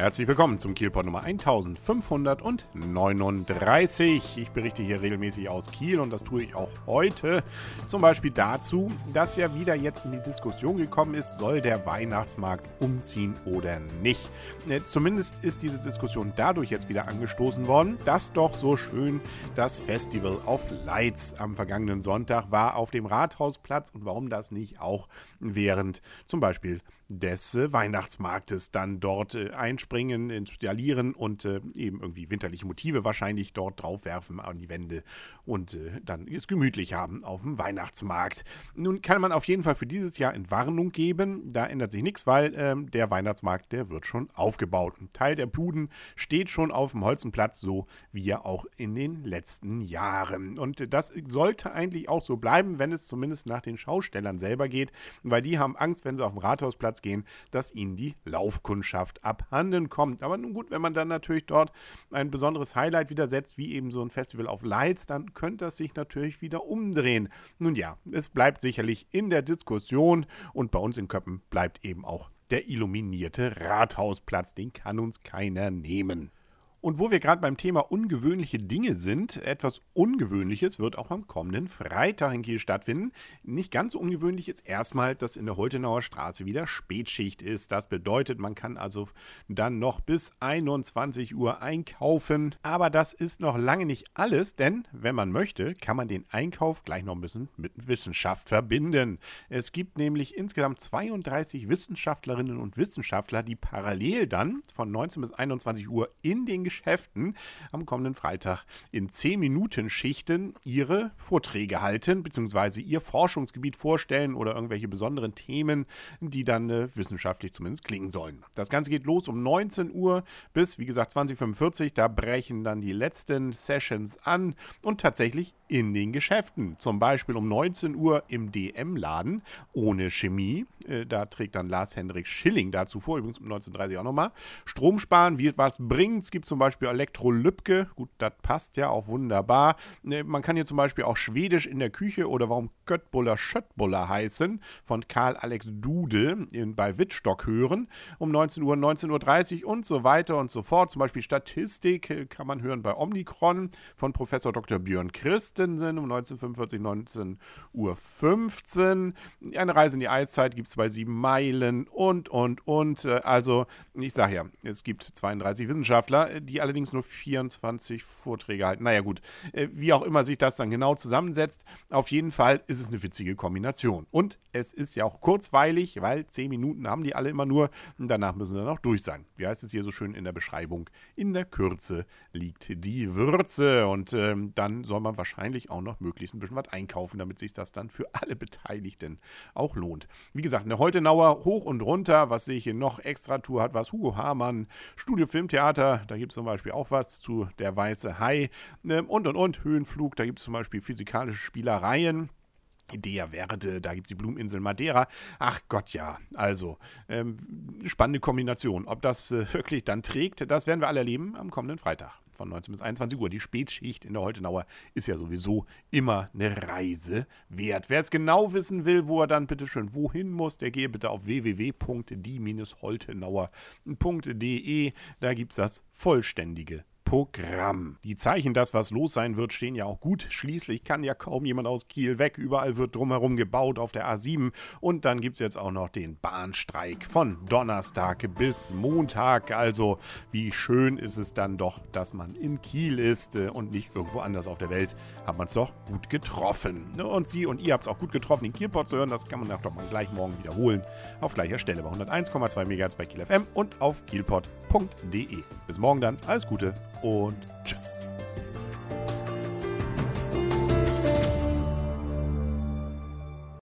Herzlich willkommen zum Kielport Nummer 1539. Ich berichte hier regelmäßig aus Kiel und das tue ich auch heute. Zum Beispiel dazu, dass ja wieder jetzt in die Diskussion gekommen ist, soll der Weihnachtsmarkt umziehen oder nicht. Äh, zumindest ist diese Diskussion dadurch jetzt wieder angestoßen worden, dass doch so schön das Festival of Lights am vergangenen Sonntag war auf dem Rathausplatz und warum das nicht auch während zum Beispiel des äh, Weihnachtsmarktes dann dort äh, einspringen, installieren und äh, eben irgendwie winterliche Motive wahrscheinlich dort draufwerfen an die Wände und äh, dann es gemütlich haben auf dem Weihnachtsmarkt. Nun kann man auf jeden Fall für dieses Jahr Entwarnung geben. Da ändert sich nichts, weil ähm, der Weihnachtsmarkt, der wird schon aufgebaut. Ein Teil der Puden steht schon auf dem Holzenplatz, so wie ja auch in den letzten Jahren. Und das sollte eigentlich auch so bleiben, wenn es zumindest nach den Schaustellern selber geht, weil die haben Angst, wenn sie auf dem Rathausplatz gehen, dass ihnen die Laufkundschaft abhanden kommt. Aber nun gut, wenn man dann natürlich dort ein besonderes Highlight wieder setzt, wie eben so ein Festival of Lights, dann könnte das sich natürlich wieder umdrehen. Nun ja, es bleibt sicherlich in der Diskussion und bei uns in Köppen bleibt eben auch der illuminierte Rathausplatz. Den kann uns keiner nehmen. Und wo wir gerade beim Thema ungewöhnliche Dinge sind, etwas Ungewöhnliches wird auch am kommenden Freitag in Kiel stattfinden. Nicht ganz so ungewöhnlich ist erstmal, dass in der Holtenauer Straße wieder Spätschicht ist. Das bedeutet, man kann also dann noch bis 21 Uhr einkaufen. Aber das ist noch lange nicht alles, denn wenn man möchte, kann man den Einkauf gleich noch ein bisschen mit Wissenschaft verbinden. Es gibt nämlich insgesamt 32 Wissenschaftlerinnen und Wissenschaftler, die parallel dann von 19 bis 21 Uhr in den Geschäften am kommenden Freitag in 10-Minuten-Schichten ihre Vorträge halten, beziehungsweise ihr Forschungsgebiet vorstellen oder irgendwelche besonderen Themen, die dann äh, wissenschaftlich zumindest klingen sollen. Das Ganze geht los um 19 Uhr bis, wie gesagt, 2045. Da brechen dann die letzten Sessions an und tatsächlich in den Geschäften. Zum Beispiel um 19 Uhr im DM-Laden ohne Chemie. Äh, da trägt dann Lars Hendrik Schilling dazu vor, übrigens um 1930 auch nochmal. Strom sparen, wie was bringt. Es gibt zum Beispiel Elektrolypke. Gut, das passt ja auch wunderbar. Ne, man kann hier zum Beispiel auch Schwedisch in der Küche oder warum Göttbuller Schöttbuller heißen von Karl Alex Dude in, bei Wittstock hören. Um 19 Uhr, 19.30 Uhr und so weiter und so fort. Zum Beispiel Statistik äh, kann man hören bei Omnicron von Professor Dr. Björn Christensen um 1945, 19 Uhr 15. Eine Reise in die Eiszeit gibt es bei sieben Meilen und, und, und. Äh, also, ich sage ja, es gibt 32 Wissenschaftler, die allerdings nur 24 Vorträge halten. Naja gut, äh, wie auch immer sich das dann genau zusammensetzt, auf jeden Fall ist es eine witzige Kombination. Und es ist ja auch kurzweilig, weil 10 Minuten haben die alle immer nur und danach müssen sie dann auch durch sein. Wie heißt es hier so schön in der Beschreibung? In der Kürze liegt die Würze und ähm, dann soll man wahrscheinlich auch noch möglichst ein bisschen was einkaufen, damit sich das dann für alle Beteiligten auch lohnt. Wie gesagt, eine Heutenauer hoch und runter, was sehe ich hier noch extra Tour hat, was Hugo Hamann, Studio Filmtheater, da gibt es zum Beispiel auch was zu Der Weiße Hai ähm, und und und Höhenflug, da gibt es zum Beispiel physikalische Spielereien. Idea Verde, da gibt es die Blumeninsel Madeira. Ach Gott, ja. Also, ähm, spannende Kombination. Ob das äh, wirklich dann trägt, das werden wir alle erleben am kommenden Freitag von 19 bis 21 Uhr. Die Spätschicht in der Holtenauer ist ja sowieso immer eine Reise wert. Wer es genau wissen will, wo er dann bitte schön wohin muss, der gehe bitte auf www.die-holtenauer.de. Da gibt es das vollständige Programm. Die Zeichen, dass was los sein wird, stehen ja auch gut. Schließlich kann ja kaum jemand aus Kiel weg. Überall wird drumherum gebaut auf der A7. Und dann gibt es jetzt auch noch den Bahnstreik von Donnerstag bis Montag. Also, wie schön ist es dann doch, dass man in Kiel ist äh, und nicht irgendwo anders auf der Welt. Hat man es doch gut getroffen. Ne, und Sie und ihr habt es auch gut getroffen, den Kielpot zu hören. Das kann man doch mal gleich morgen wiederholen. Auf gleicher Stelle bei 101,2 MHz bei Kiel FM und auf kielpot.de. Bis morgen dann. Alles Gute und tschüss.